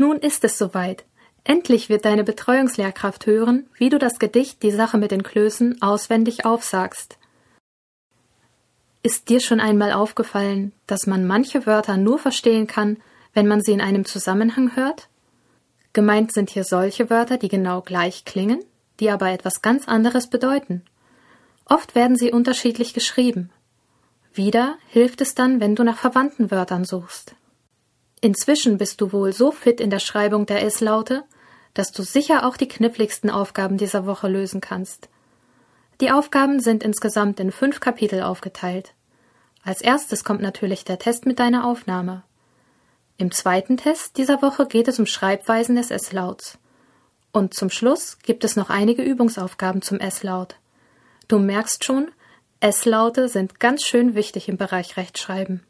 Nun ist es soweit. Endlich wird deine Betreuungslehrkraft hören, wie du das Gedicht Die Sache mit den Klößen auswendig aufsagst. Ist dir schon einmal aufgefallen, dass man manche Wörter nur verstehen kann, wenn man sie in einem Zusammenhang hört? Gemeint sind hier solche Wörter, die genau gleich klingen, die aber etwas ganz anderes bedeuten. Oft werden sie unterschiedlich geschrieben. Wieder hilft es dann, wenn du nach verwandten Wörtern suchst. Inzwischen bist du wohl so fit in der Schreibung der S-Laute, dass du sicher auch die kniffligsten Aufgaben dieser Woche lösen kannst. Die Aufgaben sind insgesamt in fünf Kapitel aufgeteilt. Als erstes kommt natürlich der Test mit deiner Aufnahme. Im zweiten Test dieser Woche geht es um Schreibweisen des S-Lauts. Und zum Schluss gibt es noch einige Übungsaufgaben zum S-Laut. Du merkst schon, S-Laute sind ganz schön wichtig im Bereich Rechtschreiben.